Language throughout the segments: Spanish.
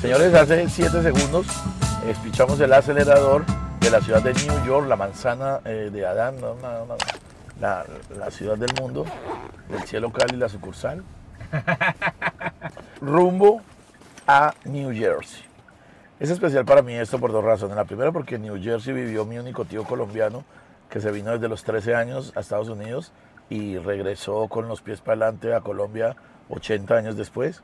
Señores, hace 7 segundos espichamos el acelerador de la ciudad de New York, la manzana eh, de Adán, no, no, no, la, la ciudad del mundo, del cielo Cali, la sucursal, rumbo a New Jersey. Es especial para mí esto por dos razones. La primera porque en New Jersey vivió mi único tío colombiano que se vino desde los 13 años a Estados Unidos y regresó con los pies para adelante a Colombia 80 años después.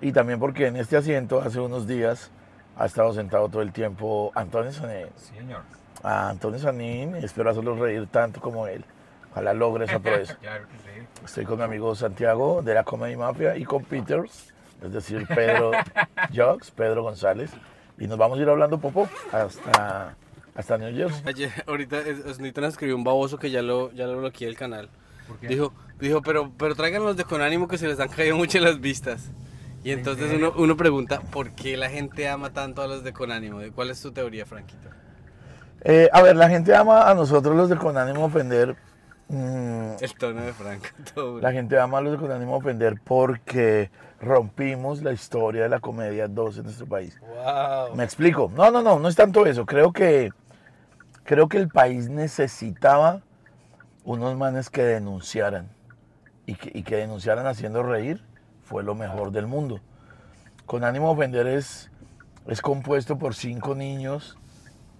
Y también porque en este asiento hace unos días ha estado sentado todo el tiempo Antonio Sanín. señor. A Antonio Sanín, espero hacerlo reír tanto como él. Ojalá logre esa proeza. Claro que sí. Estoy con mi amigo Santiago de la Comedy Mafia y con Peters, es decir, Pedro Jocks, Pedro González. Y nos vamos a ir hablando popo hasta, hasta New Jersey. Ayer, ahorita nos escribió un baboso que ya lo, ya lo bloqueé el canal. ¿Por qué? Dijo, dijo pero, pero traigan los de con ánimo que se les han caído mucho las vistas. Y entonces uno, uno pregunta, ¿por qué la gente ama tanto a los de con ánimo? ¿Cuál es tu teoría, Franquito? Eh, a ver, la gente ama a nosotros los de Con Ánimo Ofender. mm, El tono de Franco. todo la gente ama a los de Con Ánimo Ofender porque rompimos la historia de la comedia 2 en nuestro país. Wow. Me explico. No, no, no, no es tanto eso. Creo que, creo que el país necesitaba unos manes que denunciaran. Y que, y que denunciaran haciendo reír fue lo mejor del mundo. Con ánimo de ofender es, es compuesto por cinco niños,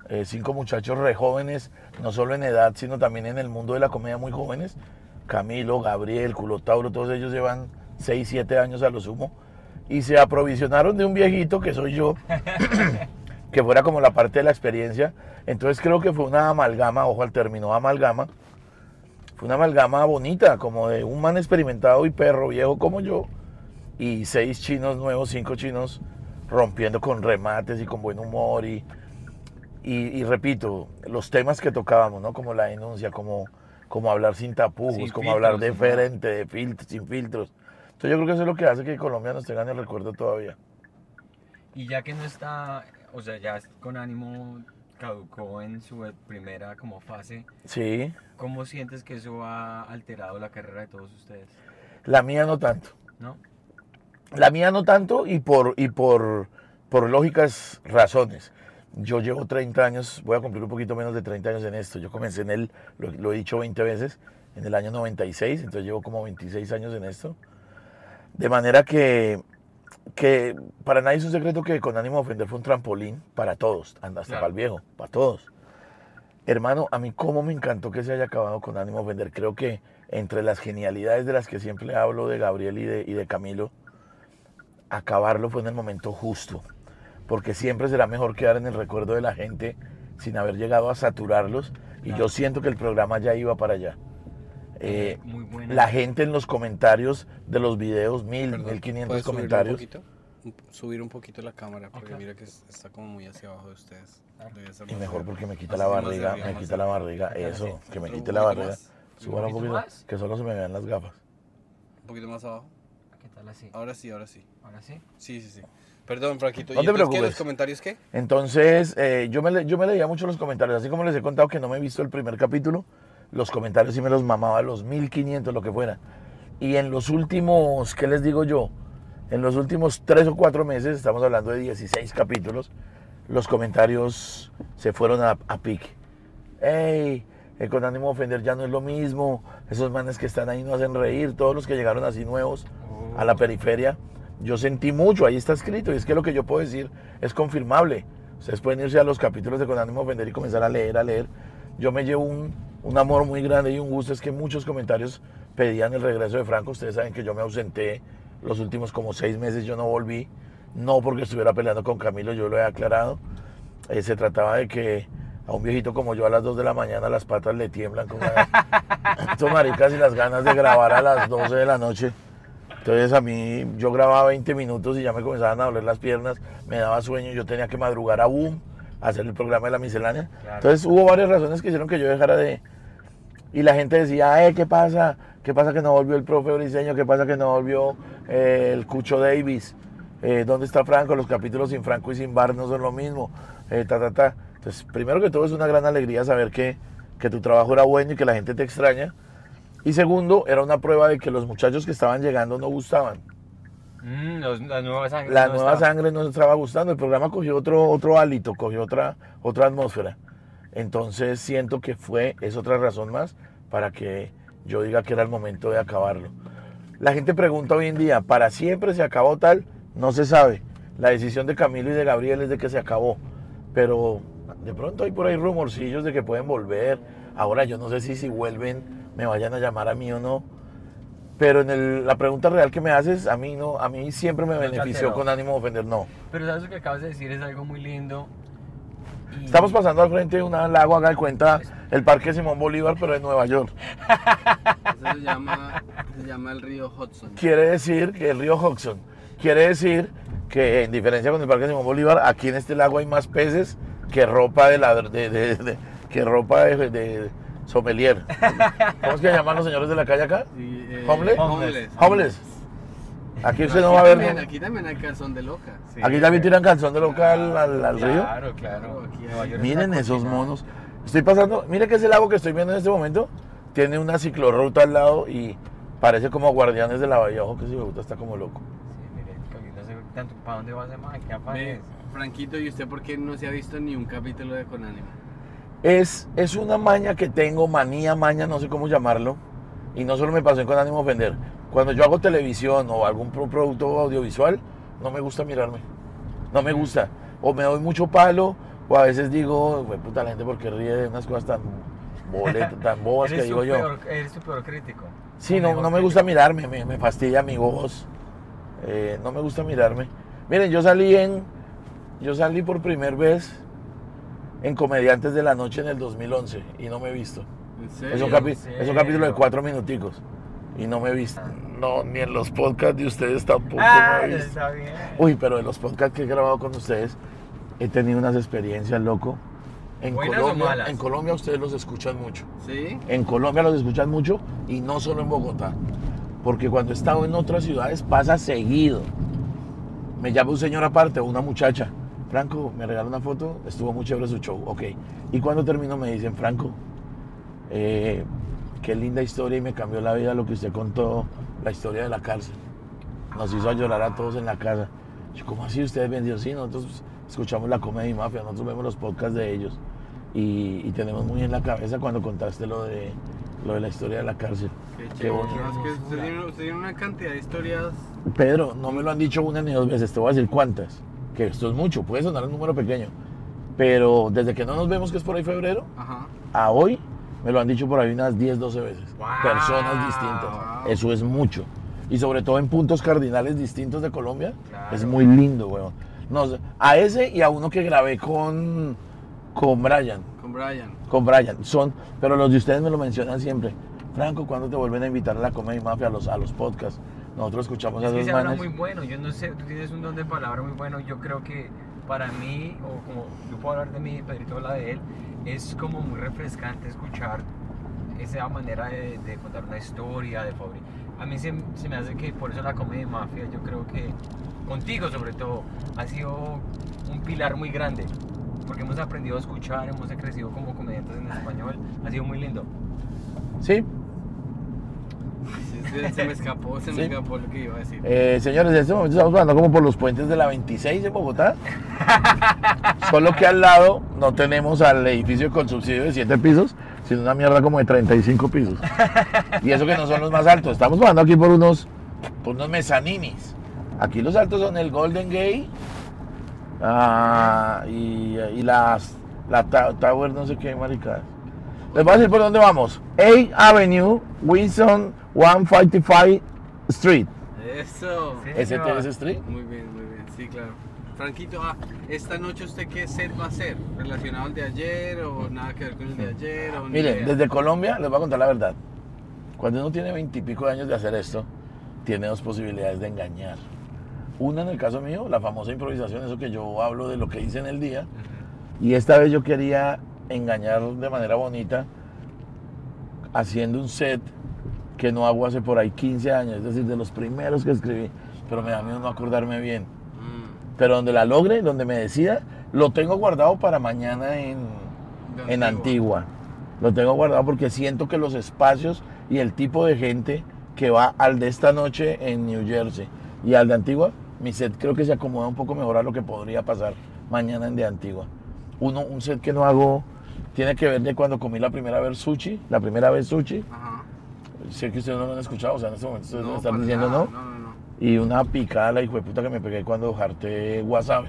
eh, cinco muchachos re jóvenes, no solo en edad, sino también en el mundo de la comedia muy jóvenes. Camilo, Gabriel, Culotauro, todos ellos llevan 6, 7 años a lo sumo. Y se aprovisionaron de un viejito que soy yo, que fuera como la parte de la experiencia. Entonces creo que fue una amalgama, ojo al término, amalgama. Fue una amalgama bonita, como de un man experimentado y perro viejo como yo, y seis chinos nuevos, cinco chinos rompiendo con remates y con buen humor. Y, y, y repito, los temas que tocábamos, ¿no? Como la denuncia, como, como hablar sin tapujos, Sin como hablar de filtros, frente, de filtros, sin filtros. Entonces yo creo que eso es lo que hace que Colombia nos tenga en el recuerdo todavía. Y ya que no está, o sea, ya con ánimo caducó en su primera como fase, Sí, ¿cómo sientes que eso ha alterado la carrera de todos ustedes? la mía no tanto. ¿No? La mía no tanto y por, y por, por lógicas razones. Yo llevo 30 años, voy a cumplir un poquito menos de 30 años en esto. Yo comencé en él, lo, lo he dicho 20 veces, en el año 96, entonces llevo como 26 años en esto. De manera que, que para nadie es un secreto que con ánimo de ofender fue un trampolín para todos, hasta Claro. para el viejo, para todos. Hermano, a mí cómo me encantó que se haya acabado con ánimo de ofender. Creo que entre las genialidades de las que siempre hablo de Gabriel y de, y de Camilo, acabarlo fue en el momento justo. Porque siempre será mejor quedar en el recuerdo de la gente sin haber llegado a saturarlos. Y yo siento que el programa ya iba para allá. Eh, Muy la gente en los comentarios de los videos, mil, Perdón, mil quinientos ¿puedes subirle comentarios. Un poquito? Un- Subir un poquito la cámara, porque Ok. mira que es- está como muy hacia abajo de ustedes. Y mejor porque me quita la barriga, arriba, me quita la barriga, eso, que me quite la barriga. Súbala un poquito poquito, más? que solo se me vean las gafas. Un poquito más abajo. ¿Qué tal así? Ahora sí, ahora sí. Ahora sí. Sí, sí, sí. Perdón, Franquito. No ¿Y te qué? preocupes. ¿Los comentarios qué? Entonces, eh, yo, me le- yo me leía mucho los comentarios, así como les he contado que no me he visto el primer capítulo, los comentarios sí me los mamaba, los 1500, lo que fuera. Y en los últimos, ¿qué les digo yo? En los últimos tres o cuatro meses, estamos hablando de 16 capítulos, los comentarios se fueron a, a pique. ¡Ey! eh, con ánimo de ofender ya no es lo mismo, esos manes que están ahí no hacen reír, todos los que llegaron así nuevos a la periferia, yo sentí mucho, ahí está escrito, y es que lo que yo puedo decir es confirmable. Ustedes pueden irse a los capítulos de Con ánimo de ofender y comenzar a leer, a leer. Yo me llevo un, un amor muy grande y un gusto, es que muchos comentarios pedían el regreso de Franco, ustedes saben que yo me ausenté los últimos como seis meses, yo no volví, no porque estuviera peleando con Camilo, yo lo he aclarado, Eh, se trataba de que a un viejito como yo a las 2 de la mañana las patas le tiemblan como estos maricas y las ganas de grabar a las 12 de la noche. Entonces a mí yo grababa 20 minutos y ya me comenzaban a doler las piernas, me daba sueño, yo tenía que madrugar a boom hacer el programa de la miscelánea. Claro. Entonces hubo varias razones que hicieron que yo dejara de... Y la gente decía, eh, ¿qué pasa? ¿Qué pasa que no volvió el profe Briseño? ¿Qué pasa que no volvió eh, el Cucho Davis? Eh, ¿Dónde está Franco? Los capítulos sin Franco y sin Bar no son lo mismo. Eh, ta, ta, ta. Entonces, primero que todo es una gran alegría saber que, que tu trabajo era bueno y que la gente te extraña. Y segundo, era una prueba de que los muchachos que estaban llegando no gustaban. Mm, los- la nueva sangre. La no nueva está. sangre no estaba gustando, el programa cogió otro, otro hálito, cogió otra, otra atmósfera. Entonces siento que fue, es otra razón más para que yo diga que era el momento de acabarlo. La gente pregunta hoy en día, ¿para siempre se acabó tal? No se sabe. La decisión de Camilo y de Gabriel es de que se acabó. Pero de pronto hay por ahí rumorcillos de que pueden volver. Ahora yo no sé si si vuelven me vayan a llamar a mí o no. Pero en el- la pregunta real que me haces, a mí no, a mí siempre me No benefició con ánimo de ofender, no. Pero sabes lo que acabas de decir es algo muy lindo. y- Estamos pasando al frente de un lago, haga de cuenta, el Parque Simón Bolívar, pero en Nueva York. Eso se llama, se llama el río Hudson. Quiere decir que el río Hudson, quiere decir que en diferencia con el Parque Simón Bolívar, aquí en este lago hay más peces que ropa de, ladr- de, de- de- que ropa de, de sommelier. ¿Cómo es que llaman los señores de la calle acá? Sí, eh, ¿Homeless? Homeless. Homeless. Aquí usted no Aquí va a ver. Aquí también hay calzón de loca. Sí, Aquí también tiran canción de local al, al río. Claro, claro. Aquí Miren esos cocinado. monos. Estoy pasando, miren que ese lago que estoy viendo en este momento tiene una ciclorruta al lado y parece como guardianes de la bahía. Ojo que ese puta está como loco. Sí, mire, no sé tanto para dónde va ese man, ¿qué Ve, aparece? Franquito, ¿y usted por qué no se ha visto ni un capítulo de Conánimo? Es, es una maña que tengo, manía, maña, no sé cómo llamarlo. Y no solo me pasó en con ánimo de ofender. Cuando yo hago televisión o algún pro- producto audiovisual, no me gusta mirarme. No me gusta. O me doy mucho palo, o a veces digo, "Hue puta la gente porque ríe de unas cosas tan, boletas, tan bobas que digo yo. Eres tu peor crítico. Sí, no, no me gusta mirarme, me, me fastidia mi voz. Eh, no me gusta mirarme. Miren, yo salí en. Yo salí por primera vez en Comediantes de la Noche en el 2011 y no me he visto. ¿En Es serio? un, capi- ¿En es un capítulo de cuatro minuticos y no me he visto. No, ni en los podcasts de ustedes tampoco Ah, me he visto. está bien. Uy, pero en los podcasts que he grabado con ustedes he tenido unas experiencias, loco. En ¿Buenas o Colombia, en Colombia ustedes los escuchan mucho. ¿Sí? En Colombia los escuchan mucho y no solo en Bogotá. Porque cuando he estado en otras ciudades pasa seguido. Me llama un señor aparte o una muchacha. Franco, me regala una foto, estuvo muy chévere su show. Ok. Y cuando termino me dicen, Franco, eh, qué linda historia y me cambió la vida lo que usted contó, la historia de la cárcel. Nos hizo llorar a todos en la casa. Yo, ¿cómo así ustedes vendió? Sí, nosotros escuchamos la comedia y mafia, nosotros vemos los podcasts de ellos y, y tenemos muy en la cabeza cuando contaste lo de, lo de la historia de la cárcel. Qué Qué bonito. Es que usted tiene, usted tiene una cantidad de historias. Pedro, no me lo han dicho una ni dos veces, te voy a decir cuántas. Que esto es mucho, puede sonar un número pequeño. Pero desde que no nos vemos, que es por ahí febrero, Ajá. a hoy me lo han dicho por ahí unas 10, 12 veces. Wow. Personas distintas. Eso es mucho. Y sobre todo en puntos cardinales distintos de Colombia. Claro. Es muy lindo, weón. No sé, a ese y a uno que grabé con, con Brian. Con Brian. Con Brian. Son, pero los de ustedes me lo mencionan siempre. Franco, ¿cuándo te vuelven a invitar a la Comedia Mafia, a los, a los podcasts? Nosotros escuchamos a Es que esos se manes. muy bueno, yo no sé, tú tienes un don de palabra muy bueno, yo creo que para mí, o como yo puedo hablar de mí, Pedrito habla de él, es como muy refrescante escuchar esa manera de, de contar una historia, de favori- A mí se, se me hace que por eso la comedia de mafia, yo creo que contigo sobre todo, ha sido un pilar muy grande, porque hemos aprendido a escuchar, hemos crecido como comediantes en español, ha sido muy lindo. Sí, Se, se me escapó, se me Sí. escapó lo que iba a decir. Eh, señores, en este momento estamos hablando como por los puentes de la 26 en Bogotá. Solo que al lado no tenemos al edificio con subsidio de 7 pisos, sino una mierda como de 35 pisos. Y eso que no son los más altos. Estamos jugando aquí por unos, por unos mezaninis. Aquí los altos son el Golden Gate ah, y, y las, la Tower, no sé qué, maricadas. Les voy a decir por dónde vamos. 8 Avenue, Winston 155 Street. Eso. Sí. STS Street. Muy bien, muy bien. Sí, claro. Franquito, ah, esta noche usted qué set va a hacer? ¿Relacionado al de ayer o nada que ver con el de ayer? O idea? desde Colombia les voy a contar la verdad. Cuando uno tiene veintipico de años de hacer esto, tiene dos posibilidades de engañar. Una en el caso mío, la famosa improvisación, eso que yo hablo de lo que hice en el día. Y esta vez yo quería engañar de manera bonita haciendo un set que no hago hace por ahí 15 años, es decir, de los primeros que escribí, pero me da miedo no acordarme bien. Mm, Pero donde la logre, donde me decida, lo tengo guardado para mañana en, de en Antigua. Lo tengo guardado porque siento que los espacios y el tipo de gente que va al de esta noche en New Jersey Y al de Antigua, mi set creo que se acomoda un poco mejor a lo que podría pasar mañana en de Antigua. Uno, un set que no hago tiene que ver de cuando comí la primera vez sushi, la primera vez sushi. Ajá. Sé que ustedes no lo han escuchado, o sea, en este momento ustedes me No, están para diciendo nada, no. No, no, no. Y una picada la hijo de puta que me pegué cuando jarté wasabi.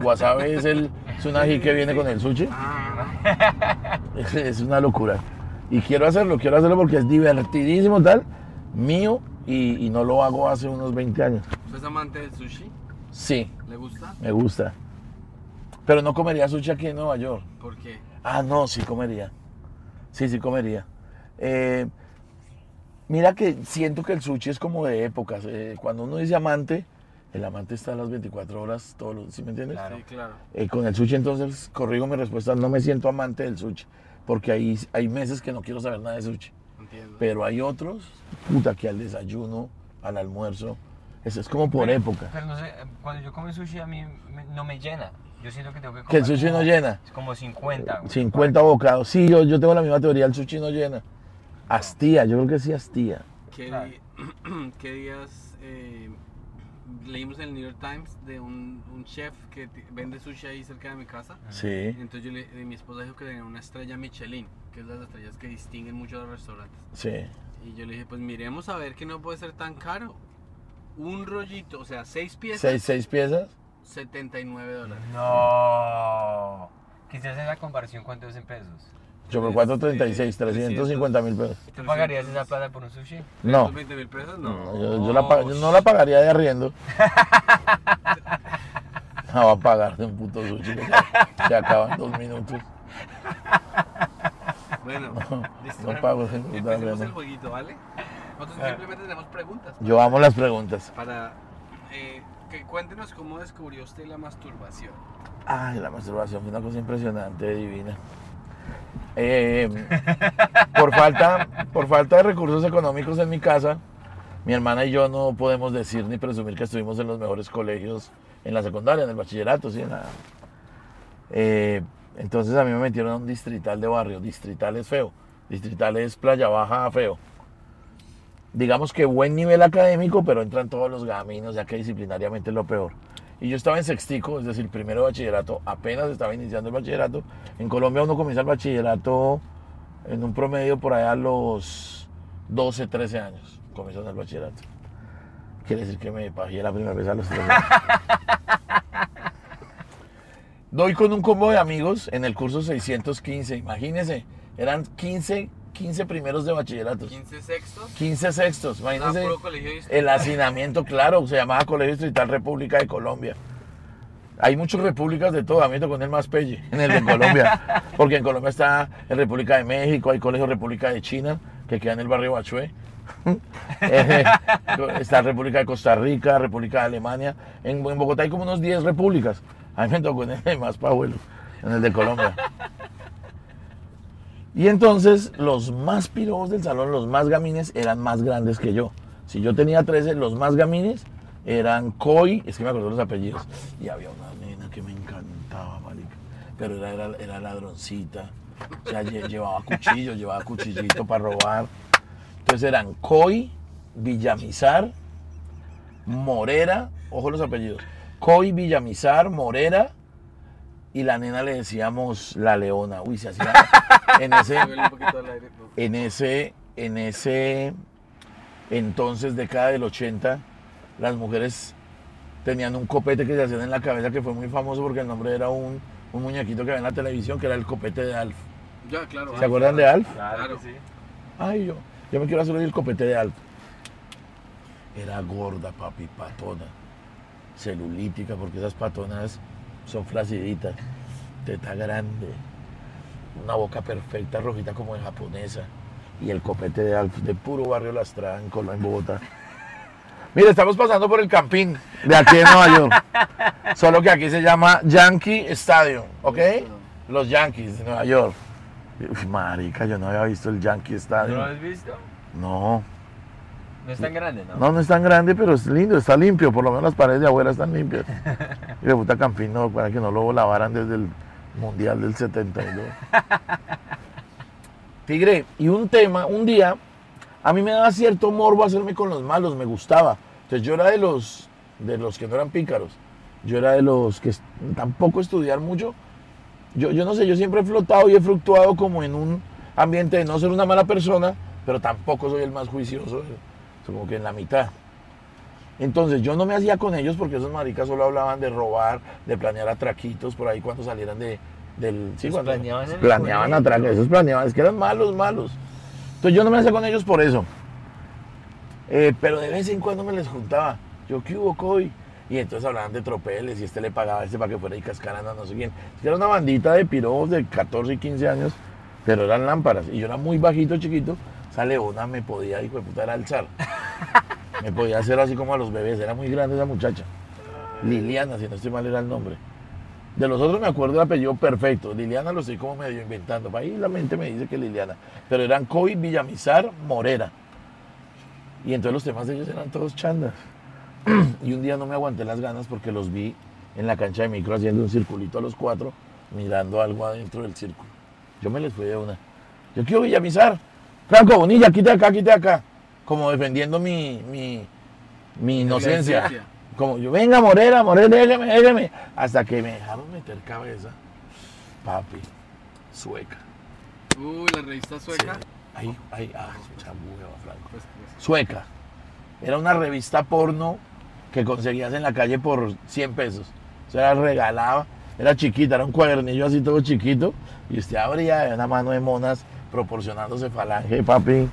Wasabi es, el, es un ají que viene con el sushi. Ah, Es, es una locura. Y quiero hacerlo, quiero hacerlo porque es divertidísimo tal, mío, y, y no lo hago hace unos 20 años. ¿Usted es amante del sushi? Sí, ¿Le gusta? me gusta. Pero no comería sushi aquí en Nueva York. ¿Por qué? Ah, no, sí comería. Sí, sí comería. Eh, mira que siento que el sushi es como de épocas. Eh, cuando uno dice amante, el amante está a las 24 horas, todos los, ¿sí me entiendes? Claro. Sí, claro. Eh, con el sushi entonces corrigo mi respuesta, no me siento amante del sushi, porque hay, hay meses que no quiero saber nada de sushi, Entiendo. pero hay otros, puta, que al desayuno, al almuerzo, eso es como por Pero- época. Pero no sé, cuando yo como sushi a mí me- no me llena. Yo siento que tengo que comer. Que el sushi no como- llena. Como 50. güey. 50 bocados, sí, yo, yo tengo la misma teoría, el sushi no llena. Hastía, yo creo que sí hastía. ¿Qué, Claro. qué días eh, leímos en el New York Times de un, un chef que vende sushi ahí cerca de mi casa? Sí, Entonces yo le, eh, mi esposa dijo que tenía una estrella Michelin, que es las estrellas que distinguen mucho a los restaurantes. sí. Y yo le dije, pues miremos a ver que no puede ser tan caro. Un rollito, o sea, seis piezas, Seis, seis piezas. 79 dólares. No. Quizás en la comparación, ¿cuánto es en pesos? Yo por Es, 436, eh, 350 mil pesos. ¿Tú pagarías esa plata por un sushi? No, 20 mil pesos? no, No. yo, yo la yo no la pagaría de arriendo. No va a pagar de un puto sushi que se, se acaba en dos minutos. Bueno, listo. No pago Empecemos el jueguito, ¿vale? Nosotros simplemente tenemos preguntas. Yo amo las preguntas. Para eh, cuéntenos cómo descubrió usted la masturbación. Ay, la masturbación fue una cosa impresionante, divina. Eh, por, falta, por falta de recursos económicos en mi casa, mi hermana y yo no podemos decir ni presumir que estuvimos en los mejores colegios en la secundaria, en el bachillerato, sí, en la- Eh, entonces a mí me metieron a un distrital de barrio. Distrital es feo. Distrital es playa baja feo. Digamos que buen nivel académico, pero entran todos los gaminos, ya que disciplinariamente es lo peor. Y yo estaba en sextico, es decir, primero bachillerato, apenas estaba iniciando el bachillerato. En Colombia uno comienza el bachillerato en un promedio por allá a los 12, 13 años. Comienzan el bachillerato. Quiere decir que me pagué la primera vez a los 13 años. Doy con un combo de amigos en el curso 615. Imagínense, eran 15, 15 primeros de bachilleratos. 15 sextos. 15 sextos, imagínense. El hacinamiento, claro, se llamaba Colegio Distrital República de Colombia. Hay muchas repúblicas de todo, a mí me tocó en el más pelle, en el de Colombia, porque en Colombia está en República de México, hay Colegio República de China, que queda en el barrio Bachué. Eh, está República de Costa Rica, República de Alemania. En, en Bogotá hay como unos 10 repúblicas. A mí me tocó en el más pajuelo, en el de Colombia. Y entonces los más pirobos del salón, los más gamines, eran más grandes que yo. Si yo tenía 13, los más gamines eran Coy, es que me acuerdo los apellidos, y había una nena que me encantaba, marica, pero era, era, ladroncita, o sea, lle- llevaba cuchillo, llevaba cuchillito para robar. Entonces eran Coy, Villamizar, Morera, ojo los apellidos, Coy, Villamizar, Morera, y la nena le decíamos la leona. Uy, se hacía en ese, en ese, en ese entonces, década del 80, las mujeres tenían un copete que se hacían en la cabeza que fue muy famoso porque el nombre era un, un muñequito que había en la televisión que era el copete de Alf. Ya, claro. ¿Se acuerdan de Alf? Claro. sí. Ay, yo, yo me quiero hacer el copete de Alf. Era gorda, papi, patona. Celulítica, porque esas patonas son flaciditas. Teta grande. Una boca perfecta, rojita como de japonesa. Y el copete de Alf, de puro barrio La Estrada, en Colombia, en Bogotá. Mire, estamos pasando por el Campín de aquí en Nueva York. Solo que aquí se llama Yankee Stadium, ¿ok? Los Yankees de Nueva York. Uy, marica, yo no había visto el Yankee ¿No Stadium. lo has visto? No, No es tan grande, ¿no? no, no es tan grande, pero es lindo, está limpio. Por lo menos las paredes de afuera están limpias. Y de puta Campín, no, para que no lo lavaran desde el Mundial del 72. Tigre, y un tema, un día, a mí me daba cierto morbo hacerme con los malos, me gustaba. Entonces yo era de los de los que no eran pícaros. Yo era de los que tampoco estudiar mucho. Yo, yo no sé, yo siempre he flotado y he fluctuado como en un ambiente de no ser una mala persona, pero tampoco soy el más juicioso, eh, como que en la mitad. Entonces yo no me hacía con ellos porque esos maricas solo hablaban de robar, de planear atraquitos por ahí cuando salieran de, del... Sí, ¿Los cuando planeaban planeaban atracos, esos planeaban, es que eran malos, malos. Entonces yo no me hacía con ellos por eso. Eh, pero de vez en cuando me les juntaba. Yo, ¿qué hubo, Coy? Y entonces hablaban de tropeles y este le pagaba a este para que fuera y cascaran a no sé quién. Es que era una bandita de pirobos de 14 y 15 años, pero eran lámparas. Y yo era muy bajito, chiquito. Esa leona me podía, hijo de puta, era alzar. Me podía hacer así como a los bebés. Era muy grande esa muchacha. Liliana, si no estoy mal, era el nombre. De los otros me acuerdo el apellido perfecto. Liliana lo estoy como medio inventando. Ahí la mente me dice que Liliana. Pero eran Coy, Villamizar, Morera. Y entonces los temas de ellos eran todos chandas. y un día no me aguanté las ganas porque los vi en la cancha de micro haciendo un circulito a los cuatro, mirando algo adentro del círculo. Yo me les fui de una. Yo quiero Villamizar. Franco Bonilla, quite acá, quite acá. Como defendiendo mi, mi, mi inocencia. Como yo, venga Morera, Morera, déjeme, déjeme. Hasta que me dejaron meter cabeza. Papi, sueca. Uy, la revista sueca. Sí. Ahí, ahí, ah, chabueva, Franco. Pues, pues, Sueca. Era una revista porno que conseguías en la calle por 100 pesos. O sea, regalaba. Era chiquita, era un cuadernillo así todo chiquito. Y usted abría una mano de monas proporcionándose falange, papi.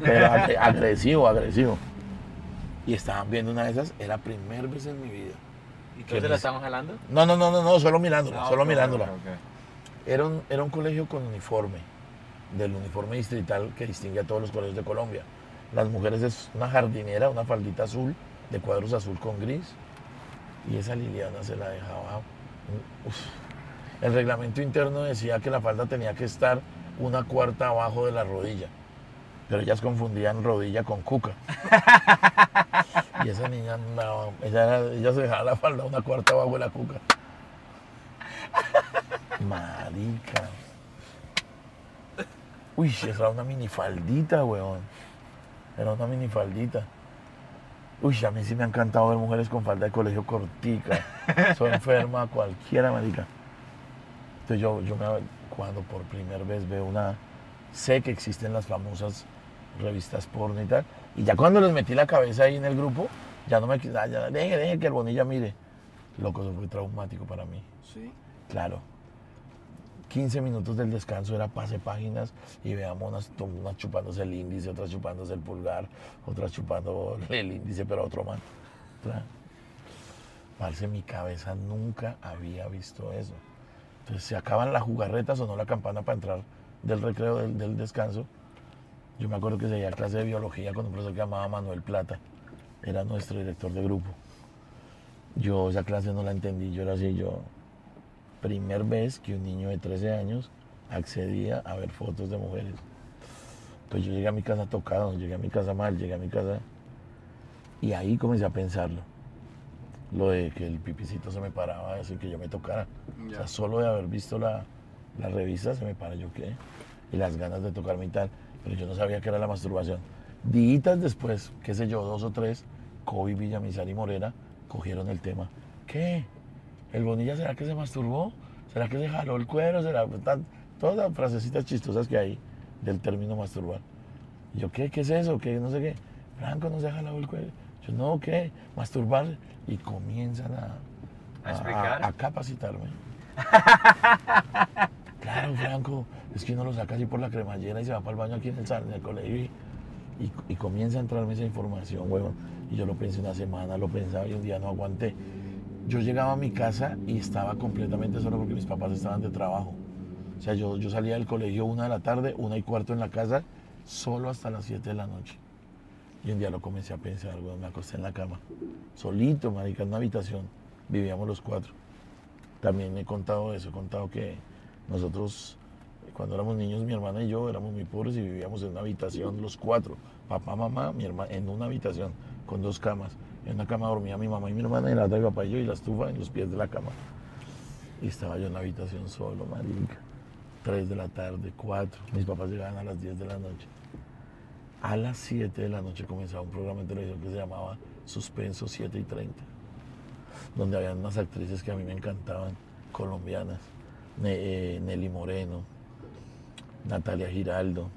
Pero agre- agresivo, agresivo. Y estaban viendo una de esas, era primera vez en mi vida. ¿Y ¿Qué tú te la estaban jalando? No, no, no, no, no solo mirándola, Ah, solo mirándola. Era un, era un colegio con uniforme, del uniforme distrital que distingue a todos los colegios de Colombia. Las mujeres es una jardinera, una faldita azul, de cuadros azul con gris, y esa Liliana se la dejaba. uf. El reglamento interno decía que la falda tenía que estar una cuarta abajo de la rodilla, pero ellas confundían rodilla con cuca. Y esa niña andaba, ella, era- ella se dejaba la falda una cuarta abajo de la cuca. Marica. Uy, esa era una minifaldita, weón. Era una minifaldita. Uy, a mí sí me ha encantado ver mujeres con falda de colegio cortica. Soy enferma cualquiera, marica. Entonces yo, yo me, cuando por primera vez veo una... Sé que existen las famosas revistas porno y tal. Y ya cuando les metí la cabeza ahí en el grupo, ya no me... Ya, ya, deje, deje que el Bonilla mire. Loco, eso fue traumático para mí. sí. Claro. 15 minutos del descanso era pase páginas y veamos unas, chupándose el índice, otras chupándose el pulgar, otras chupando el índice, pero otro man. Otra. Parce, mi cabeza nunca había visto eso. Entonces, se acaban las jugarretas, sonó la campana para entrar del recreo, del, del descanso. Yo me acuerdo que seguía clase de biología con un profesor que llamaba Manuel Plata. Era nuestro director de grupo. Yo esa clase no la entendí, yo era así, yo primer vez que un niño de 13 años accedía a ver fotos de mujeres. Pues yo llegué a mi casa tocado, llegué a mi casa mal, llegué a mi casa y ahí comencé a pensarlo. Lo de que el pipicito se me paraba, así que yo me tocara. O sea, solo de haber visto la, la revista se me para, yo qué. Y las ganas de tocarme y tal. Pero yo no sabía que era la masturbación. Días después, qué sé yo, dos o tres, Kobe, Villamizar y Morera cogieron el tema. ¿Qué? ¿El Bonilla será que se masturbó? ¿Será que se jaló el cuero? ¿Será tan- todas las frasecitas chistosas que hay del término masturbar? Y yo, ¿qué? ¿Qué es eso? ¿Qué? No sé qué. Franco no se ha jalado el cuero. Yo, no, ¿qué? Masturbar. Y comienzan a, ¿A explicar? a capacitarme. Claro, Franco, es que uno lo saca así por la cremallera y se va para el baño aquí en el en el colegio y comienza a entrarme esa información, huevón. Y yo lo pensé una semana, lo pensaba y un día no aguanté. Yo llegaba a mi casa y estaba completamente solo porque mis papás estaban de trabajo. O sea, yo, yo salía del colegio una de la tarde, una y cuarto en la casa, solo hasta las 7 de la noche. Y un día lo comencé a pensar, weón, me acosté en la cama, solito, marica, en una habitación. Vivíamos los cuatro. También he contado eso, he contado que nosotros, cuando éramos niños, mi hermana y yo éramos muy pobres y vivíamos en una habitación los cuatro. Papá, mamá, mi hermana, en una habitación con dos camas. En una cama dormía mi mamá y mi hermana, y en la otra mi papá y yo, y la estufa en los pies de la cama. Y estaba yo en la habitación solo, marica. Tres de la tarde, cuatro. Mis papás llegaban a las 10 de la noche. A las 7 de la noche comenzaba un programa de televisión que se llamaba Suspenso 7 y 30, donde habían unas actrices que a mí me encantaban, colombianas, eh, Nelly Moreno, Natalia Giraldo.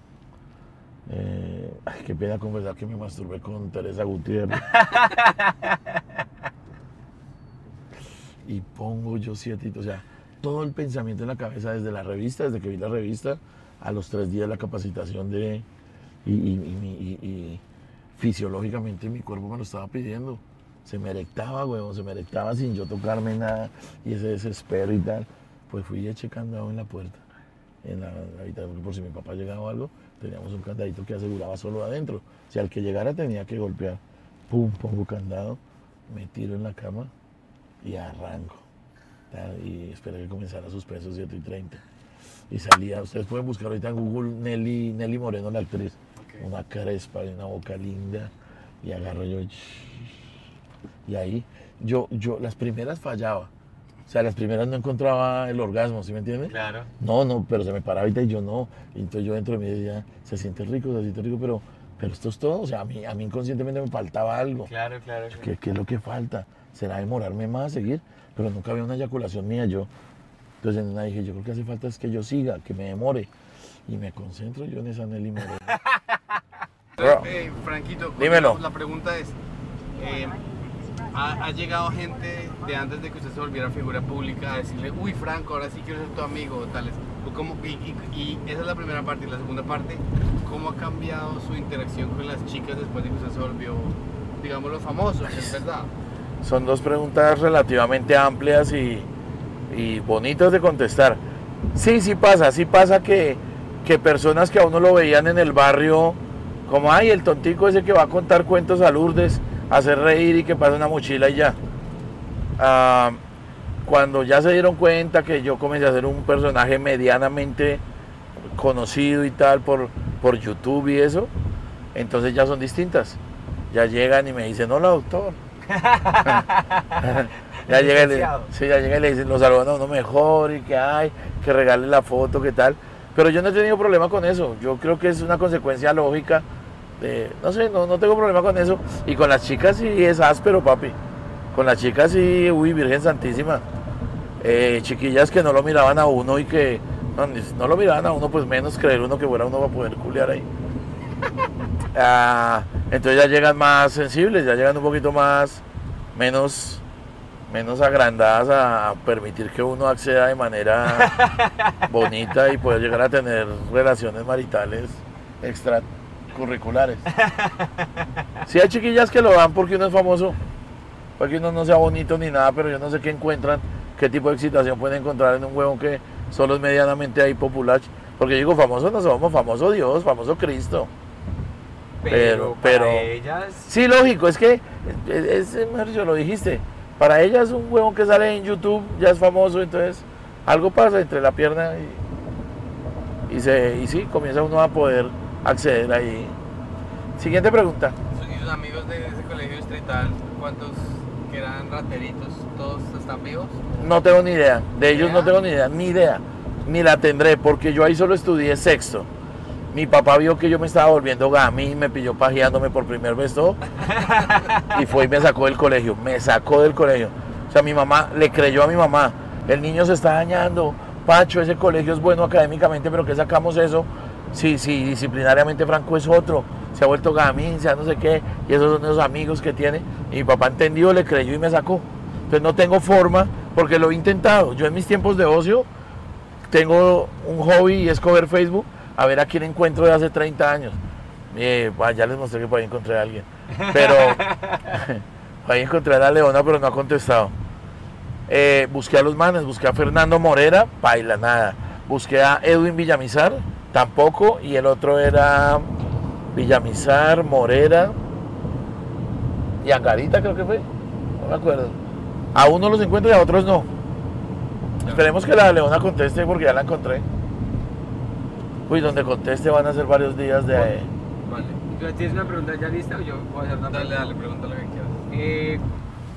Eh, ay, qué pena conversar que me masturbé con Teresa Gutiérrez. y pongo yo siete, o sea, todo el pensamiento en la cabeza desde la revista, desde que vi la revista, a los tres días la capacitación de... Y, y- y mi- y- y fisiológicamente mi cuerpo me lo estaba pidiendo. Se me erectaba, huevón, se me erectaba sin yo tocarme nada y ese desespero y tal. Pues fui y eché candado en la puerta, en la, la habitación, porque por si mi papá llegaba o algo, teníamos un candadito que aseguraba solo adentro. Si al que llegara tenía que golpear, pum, pongo candado, me tiro en la cama y arranco. Y esperé que comenzara suspenso 7 y 30. Y salía, ustedes pueden buscar ahorita en Google Nelly, Nelly Moreno, la actriz. Una crespa y una boca linda. Y agarro yo. Y ahí, yo, yo, las primeras fallaba. O sea, las primeras no encontraba el orgasmo, ¿sí me entiendes? Claro. No, no, pero se me paraba ahorita y yo no. Y entonces yo dentro de mí decía, se siente rico, se siente rico, pero, pero esto es todo. O sea, a mí, a mí inconscientemente me faltaba algo. Claro, claro. ¿Qué, qué es lo que falta? ¿Será demorarme más a seguir? Pero nunca había una eyaculación mía yo. Entonces en una dije, yo creo que hace falta es que yo siga, que me demore. Y me concentro yo en esa Nelly Moreno. Eh, Franquito, Dímelo. la pregunta es, eh, ¿ha, llegado gente de antes de que usted se volviera figura pública a decirle, uy Franco, ahora sí quiero ser tu amigo o tales? O cómo- y, y- esa es la primera parte. Y la segunda parte, ¿cómo ha cambiado su interacción con las chicas después de que usted se volvió, digámoslo, famoso? Es verdad. Son dos preguntas relativamente amplias y, y bonitas de contestar. Sí, sí pasa, sí pasa que, que personas que a uno lo veían en el barrio, como, ay, el tontico ese que va a contar cuentos a Lourdes, hacer reír y que pasa una mochila y ya. Ah, cuando ya se dieron cuenta que yo comencé a ser un personaje medianamente conocido y tal por, por YouTube y eso, entonces ya son distintas. Ya llegan y me dicen, hola doctor. ya, llega y le, sí, ya llega y le dicen, lo saludan a uno mejor y que hay, que regale la foto, que tal. Pero yo no he tenido problema con eso. Yo creo que es una consecuencia lógica. De, no sé, no, no tengo problema con eso. Y con las chicas sí es áspero, papi. Con las chicas sí, uy, Virgen Santísima. Eh, chiquillas que no lo miraban a uno y que no, no lo miraban a uno, pues menos creer uno que fuera uno va a poder culiar ahí. Ah, entonces ya llegan más sensibles, ya llegan un poquito más, menos, menos agrandadas a permitir que uno acceda de manera bonita y poder llegar a tener relaciones maritales extracurriculares. Sí hay chiquillas que lo dan porque uno es famoso, porque uno no sea bonito ni nada, pero yo no sé qué encuentran, qué tipo de excitación pueden encontrar en un huevón que solo es medianamente ahí popular. Porque yo digo, famoso no somos, famoso Dios, famoso Cristo. Pero, pero- ellas. Sí, lógico, es que, es, es, Mauricio, lo dijiste, para ella es un huevón que sale en YouTube, ya es famoso, entonces algo pasa entre la pierna y, y, se, y sí, comienza uno a poder acceder ahí. Siguiente pregunta. ¿Y sus amigos de ese colegio distrital, cuántos que eran rateritos, todos están vivos? No tengo ni idea, de ellos no tengo ni idea, ni idea, ni la tendré, porque yo ahí solo estudié sexto. Mi papá vio que yo me estaba volviendo gami me pilló pajeándome por primera vez todo. y fue y me sacó del colegio, me sacó del colegio. O sea, mi mamá le creyó a mi mamá, el niño se está dañando, Pacho, ese colegio es bueno académicamente, pero ¿qué sacamos eso? Sí, sí, disciplinariamente Franco es otro, se ha vuelto gamín, sea no sé qué, y esos son esos amigos que tiene. Y mi papá entendió, le creyó y me sacó. Entonces no tengo forma, porque lo he intentado. Yo en mis tiempos de ocio tengo un hobby y es coger Facebook a ver a quién encuentro de hace 30 años. Eh, bah, ya les mostré que por ahí a alguien. Pero por ahí encontré a Leona, pero no ha contestado. Eh, busqué a los manes, busqué a Fernando Morera, baila nada. Busqué a Edwin Villamizar, tampoco. Y el otro era Villamizar, Morera y Angarita, creo que fue. No me acuerdo. A uno los encuentro y a otros no. Esperemos que la Leona conteste porque ya la encontré. Uy, donde conteste van a ser varios días de... Vale. ¿Tú ¿Tienes una pregunta ya lista o yo voy a hacer una Dale, pregunta? dale, pregunta lo que quieras. Eh,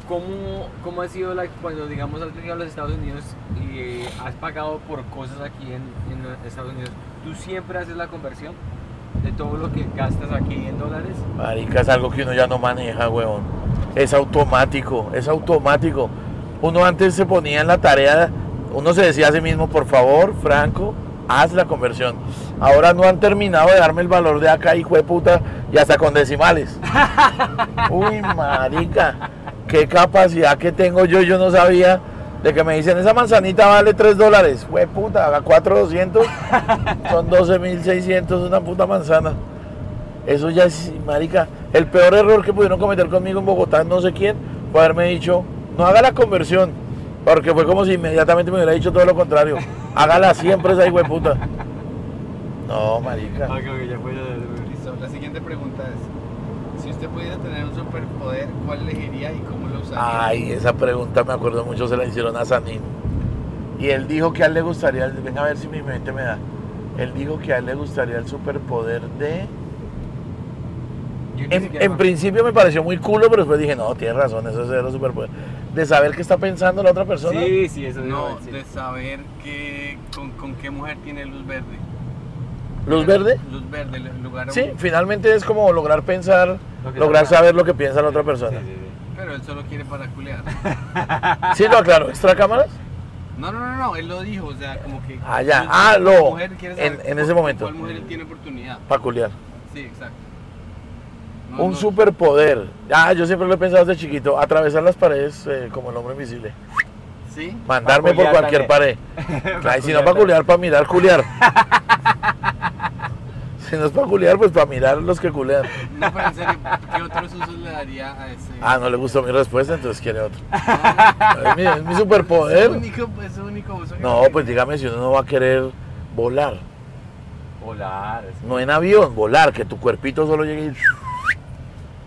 ¿cómo, ¿Cómo ha sido la, cuando, digamos, has venido a los Estados Unidos y eh, has pagado por cosas aquí en, en Estados Unidos? ¿Tú siempre haces la conversión de todo lo que gastas aquí en dólares? Marica, es algo que uno ya no maneja, huevón. Es automático, es automático. Uno antes se ponía en la tarea, uno se decía a sí mismo, por favor, Franco, haz la conversión. Ahora no han terminado de darme el valor de acá, hijo de puta, y hasta con decimales. Uy, marica, qué capacidad que tengo yo, yo no sabía de que me dicen, esa manzanita vale 3 dólares. Fue puta, a 4,200 son 12,600 una puta manzana. Eso ya es, marica, el peor error que pudieron cometer conmigo en Bogotá, no sé quién, fue haberme dicho, no haga la conversión. Porque fue como si inmediatamente me hubiera dicho todo lo contrario. Hágala siempre esa puta. No, marica. Creo que ya fue Listo, la siguiente pregunta es, usted pudiera tener un superpoder, ¿cuál elegiría y cómo lo usaría? Ay, esa pregunta me acuerdo mucho, se la hicieron a Sanín. Y él dijo que a él le gustaría, venga a ver si mi mente me da. Él dijo que a él le gustaría el superpoder de... En, principio me pareció muy culo, pero después dije, no, tienes razón, eso es cero superpoder. De saber qué está pensando la otra persona. Sí, sí, eso No, digo, sí. de saber que, con, con qué mujer tiene luz verde. ¿Luz verde? Luz verde, el lugar. Sí, finalmente es como lograr pensar, Lo lograr saber lo que piensa la otra persona. sí, sí. Pero él solo quiere para culear. ¿Sí lo aclaro? ¿Extra cámaras? No, no, no, no, él lo dijo, o sea, como que. Ah, ya. Ah, lo- mujer quiere en- saber en con- ese momento. ¿Cuál mujer tiene oportunidad? Peculiar. Sí, exacto. No, Un no, superpoder. Ah, yo siempre lo he pensado desde chiquito. Atravesar las paredes eh, como el hombre invisible. Sí. Mandarme por cualquier también. pared. Ay, si no para culiar, para mirar, culiar. si no es para culiar, pues para mirar los que culean. No, pero en serio, ¿qué otros usos le daría a ese? Ah, no le gustó mi respuesta, entonces quiere otro. Es mi, es mi es su superpoder. único, es único uso. que No, pues dígame si uno no va a querer volar. Volar. No en avión, volar, que tu cuerpito solo llegue y...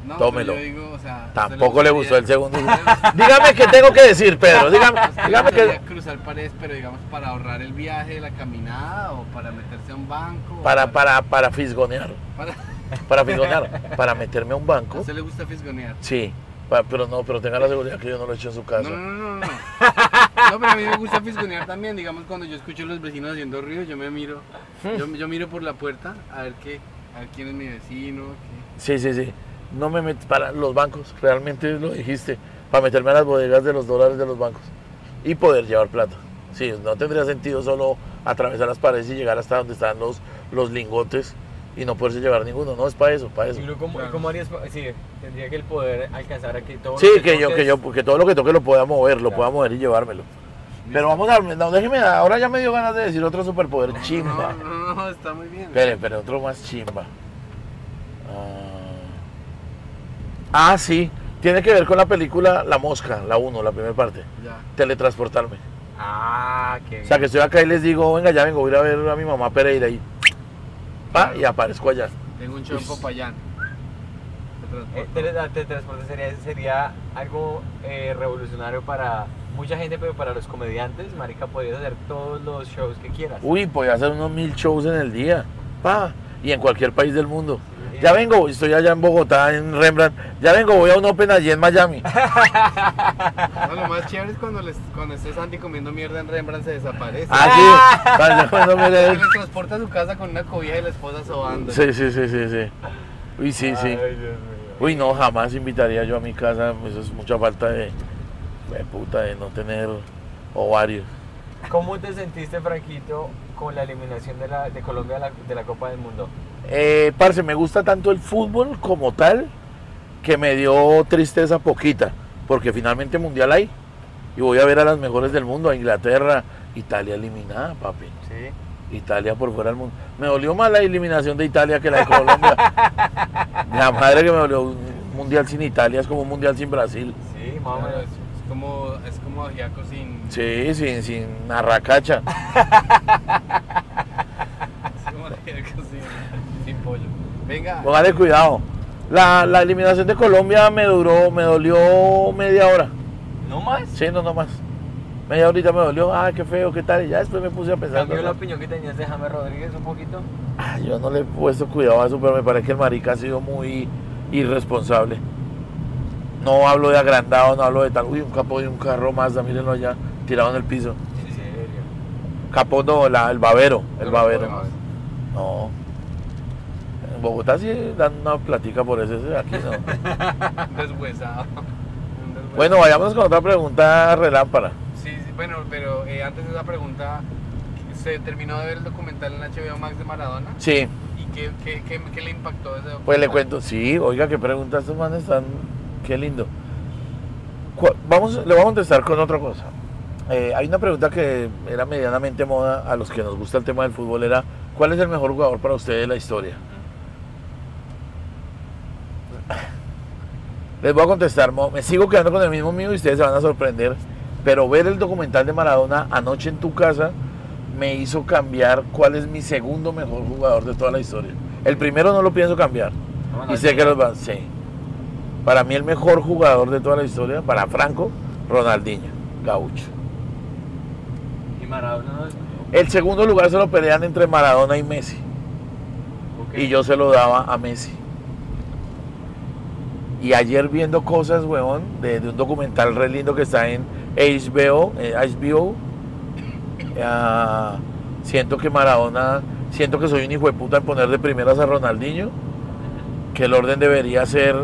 No, tómelo. digo, o sea, Tampoco le gustó el segundo. Dígame qué tengo que decir, Pedro. Dígame, dígame que... cruzar paredes, pero digamos para ahorrar el viaje, la caminada o para meterse a un banco. o Para, para, para fisgonear. para- Para fisgonear. Para meterme a un ¿A banco. usted le gusta fisgonear? Sí. pero no, pero tenga la seguridad que yo no lo he hecho en su casa. No, no, no, no, no. No, pero a mí me gusta fisgonear también. Digamos, cuando yo escucho a los vecinos haciendo ruido, yo me miro, yo, yo miro por la puerta a ver qué, a ver quién es mi vecino. qué- Sí, sí, sí. No me meto para los bancos, realmente lo dijiste, para meterme a las bodegas de los dólares de los bancos y poder llevar plata. Sí, no tendría sentido solo atravesar las paredes y llegar hasta donde están los, los lingotes y no poderse llevar ninguno. No, es para eso, para eso. ¿Y cómo, Claro. cómo harías? Sí, tendría que el poder alcanzar a que todo. lo Sí, que yo, que yo, que todo lo que toque lo pueda mover, lo Claro. pueda mover y llevármelo. Pero vamos a darme, no, déjeme, ahora ya me dio ganas de decir otro superpoder chimba. No, no, no, está muy bien. Espere, espere, otro más chimba. Ah, ah, sí, tiene que ver con la película La Mosca, la 1, la primera parte. Ya. Teletransportarme. Ah, qué O sea, que estoy acá y les digo, venga, ya vengo, voy a ir a ver a mi mamá Pereira y, pa, y aparezco allá. Tengo un show en. Popayán. Tele- teletransporte sería, sería algo eh, revolucionario para mucha gente, pero para los comediantes, marica, podrías hacer todos los shows que quieras. Uy, a hacer unos mil shows en el día, pa, y en cualquier país del mundo. Ya vengo, estoy allá en Bogotá, en Rembrandt. Ya vengo, voy a un Open allí en Miami. No, lo más chévere es cuando, les, cuando esté Santi comiendo mierda en Rembrandt se desaparece. Ah, sí. Cuando me Se le- le transporta a su casa con una cobija y la esposa sobando. Sí, sí, sí, sí, sí. Uy, sí, sí. Ay, Dios mío. Uy, no, jamás invitaría yo a mi casa. Eso es mucha falta de, de puta, de no tener ovarios. ¿Cómo te sentiste, Franquito, con la eliminación de, la, de Colombia de la, de la Copa del Mundo? Eh, parce, me gusta tanto el fútbol como tal que me dio tristeza poquita, porque finalmente mundial hay y voy a ver a las mejores del mundo, a Inglaterra, Italia eliminada, papi. Sí. Italia por fuera del mundo. Me dolió más la eliminación de Italia que la de Colombia. la madre que me dolió un mundial sin Italia es como un mundial sin Brasil. Sí, más o menos. es, como, es como sin, Sí, sin, sin arracacha. es como ajiaco sin, sin pollo. Venga, Póngale cuidado. La, la eliminación de Colombia me duró, me dolió media hora. ¿No más? Sí, no, no más. Media horita me dolió, ah, qué feo, qué tal. Y ya después me puse a pensar. ¿Cambió ¿no? la opinión que tenías de James Rodríguez un poquito? Ah, yo no le he puesto cuidado a eso, pero me parece que el marica ha sido muy irresponsable. No hablo de agrandado, no hablo de tal. Uy, un capó de un carro más, mírenlo allá, tirado en el piso. En serio. Capó no, la- el babero, el No babero. No. En Bogotá sí dan una platica por eso, ese aquí no. Deshuesado. Un deshuesado. Bueno, vayamos con otra pregunta relámpara. Sí, sí, bueno, pero eh, antes de esa pregunta, ¿se terminó de ver el documental en HBO Max de Maradona? Sí, ¿Y qué, qué, qué, qué le impactó ese documental? pues le cuento, sí, oiga, qué preguntas estos manes están, qué lindo. Vamos, le voy a contestar con otra cosa. Eh, hay una pregunta que era medianamente moda a los que nos gusta el tema del fútbol, era ¿cuál es el mejor jugador para usted de la historia? Les voy a contestar, me sigo quedando con el mismo mío y ustedes se van a sorprender, pero ver el documental de Maradona anoche en tu casa me hizo cambiar cuál es mi segundo mejor jugador de toda la historia. El primero no lo pienso cambiar. Y sé que los van, sí. Para mí el mejor jugador de toda la historia, para Franco, Ronaldinho, Gaucho. Y Maradona no El segundo lugar se lo pelean entre Maradona y Messi. Y yo se lo daba a Messi. Y ayer viendo cosas, weón, de, de un documental re lindo que está en HBO, eh, HBO ah, siento que Maradona, siento que soy un hijo de puta en poner de primeras a Ronaldinho, que el orden debería ser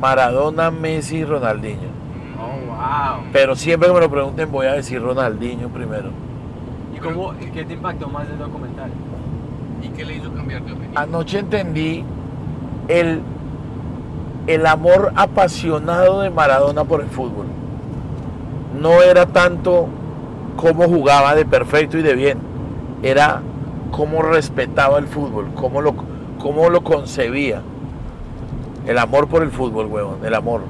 Maradona, Messi y Ronaldinho. Oh, wow. Pero siempre que me lo pregunten voy a decir Ronaldinho primero. ¿Y cómo, qué te impactó más del documental? ¿Y qué le hizo cambiar de opinión? Anoche entendí el, el amor apasionado de Maradona por el fútbol. No era tanto cómo jugaba de perfecto y de bien, era cómo respetaba el fútbol, cómo lo, cómo lo concebía. El amor por el fútbol, huevón, el amor.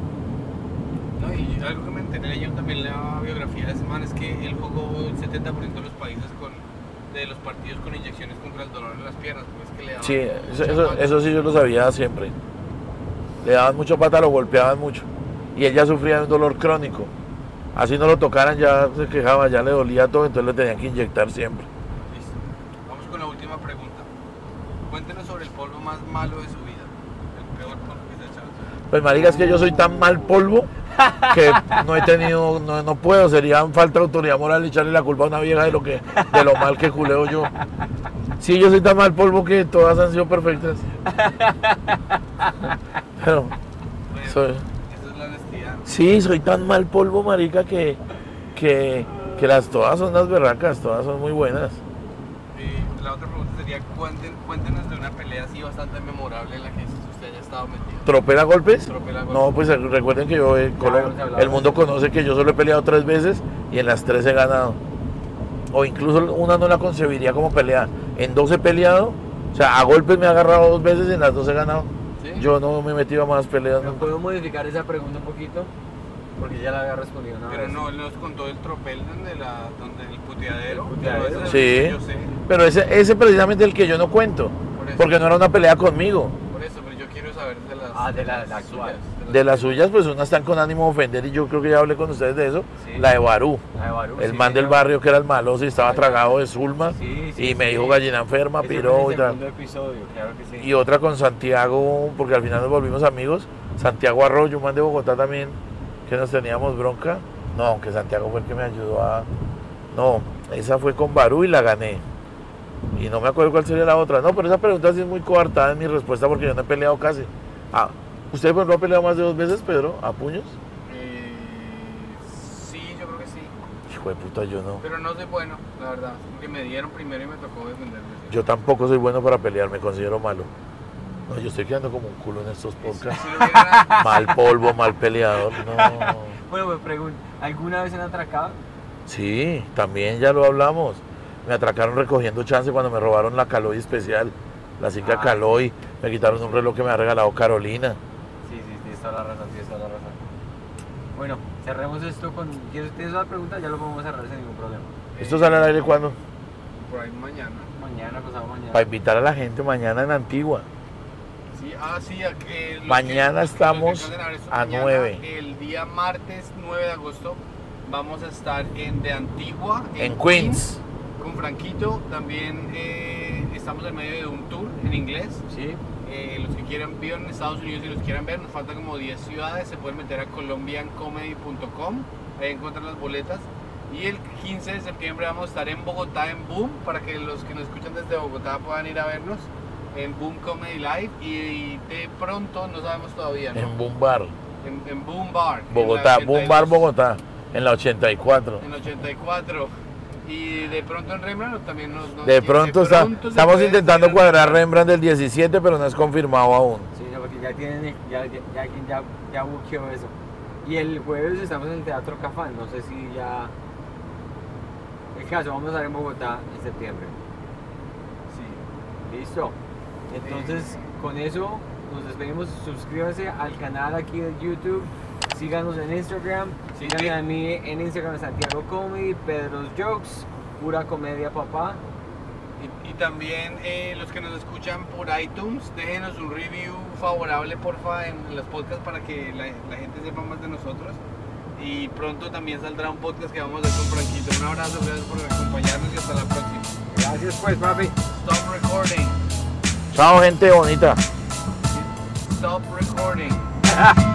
No, y algo que me enteré leyendo también la biografía de ese man es que él jugó el 70% de los países con, de los partidos con inyecciones contra el dolor en las piernas, pues que le Sí, eso sí yo lo sabía siempre. Le daban mucho pata, lo golpeaban mucho. Y él ya sufría de un dolor crónico. Así no lo tocaran, ya se quejaba, ya le dolía todo, entonces le tenían que inyectar siempre. Listo. Vamos con la última pregunta. Cuéntenos sobre el polvo más malo de su vida. El peor polvo que se ha echado. Pues marica, es que yo soy tan mal polvo que no he tenido, no, no puedo, sería falta de autoridad moral echarle la culpa a una vieja de lo que, de lo mal que culeo yo. Sí, yo soy tan mal polvo que todas han sido perfectas. Pero Bueno, soy, Esa es la honestidad. Sí, soy tan mal polvo, marica, que, que, que las todas son las berracas, todas son muy buenas. Y la otra pregunta sería, cuéntenos de una pelea así bastante memorable en la que usted haya estado metido. ¿Tropela golpes? Tropel a golpes. No, pues recuerden que yo, eh, Colo- hemos hablado el mundo conoce que yo solo he peleado tres veces y en las tres he ganado. O incluso una no la concebiría como pelea. En dos he peleado, o sea, a golpes me he agarrado dos veces y en las dos he ganado. ¿Sí? Yo no me he metido a más peleas. ¿Pero nunca. ¿Puedo modificar esa pregunta un poquito? Porque ya la había respondido una Pero vez. no, él nos contó el tropel donde, la, donde el puteadero. El puteadero. pero ese es Sí. Yo sé. Pero ese, ese precisamente el que yo no cuento, Por porque no era una pelea conmigo. por eso, pero yo quiero saber de las, Ah, de la- las la actual. suyas, De las suyas, pues unas están con ánimo de ofender y yo creo que ya hablé con ustedes de eso. Sí. La de Barú. La de Barú, El sí, man del barrio que era el maloso y estaba tragado de Zulma Sí, sí, y me dijo gallina enferma, piró y tal. segundo episodio, claro que sí. Y otra con Santiago, porque al final nos volvimos amigos. Santiago Arroyo, un man de Bogotá también, que nos teníamos bronca. No, aunque Santiago fue el que me ayudó a. No, esa fue con Barú y la gané. Y no me acuerdo cuál sería la otra. No, pero esa pregunta sí es muy coartada en mi respuesta porque yo no he peleado casi. Ah, ¿Usted, por ejemplo, ha peleado más de dos veces, Pedro? ¿A puños? Eh, sí, yo creo que sí. Hijo de puta, yo no. Pero no soy bueno, la verdad. Porque me dieron primero y me tocó defenderme. Yo tampoco soy bueno para pelear, me considero malo. No, yo estoy quedando como un culo en estos podcasts. Mal polvo, mal peleador. No. Bueno, me pregunto, ¿alguna vez han atracado? Sí, también ya lo hablamos. Me atracaron recogiendo chance cuando me robaron la Caloi especial. La cicla Ah. Caloi. Me quitaron un reloj que me ha regalado Carolina. Sí, sí, toda la razón, tienes toda la razón. Bueno, cerremos esto con... ¿Tienes tienes otra pregunta? Ya lo podemos cerrar sin ningún problema. ¿Esto sale al aire cuándo? Por ahí mañana. Mañana, pasado mañana. Para invitar a la gente mañana en Antigua. Sí, ah, sí, a que Mañana que- estamos que a mañana, 9. El día martes 9 de agosto vamos a estar en De Antigua, En Queens. con Franquito. También eh, estamos en medio de un tour en inglés. Sí, Eh, los que quieran vivan en Estados Unidos y los quieran ver, nos faltan como 10 ciudades, se pueden meter a colombiancomedy.com, ahí encuentran las boletas. Y el 15 de septiembre vamos a estar en Bogotá en Boom, para que los que nos escuchan desde Bogotá puedan ir a vernos. en Boom Comedy Live y de pronto, no sabemos todavía, ¿no? En Boom Bar, en, en Boom Bar. la Bogotá, Boom Bar 82, Bogotá, en la 84. En 84. Y de pronto en Rembrandt también nos... nos- De pronto, está- se estamos intentando cuadrar. Rembrandt del 17, pero no es confirmado aún. Sí, porque ya tienen, ya, ya, ya, ya, ya buqueó eso. Y el jueves estamos en el Teatro Cafán, no sé si ya... El caso, vamos a estar en Bogotá en septiembre. Sí. Listo. Entonces, con eso nos despedimos. Suscríbanse al canal aquí de YouTube. Síganos en Instagram. Sí, Síganme sí. a mí en Instagram, Santiago Comedy, Pedro's Jokes, Pura Comedia Papá. Y, y también eh, los que nos escuchan por iTunes, déjenos un review favorable porfa en los podcasts para que la, la gente sepa más de nosotros. Y pronto también saldrá un podcast que vamos a hacer con Franquito. Un abrazo, gracias por acompañarnos y hasta la próxima. Gracias pues, papi. Stop recording. Chao, gente bonita. Stop recording.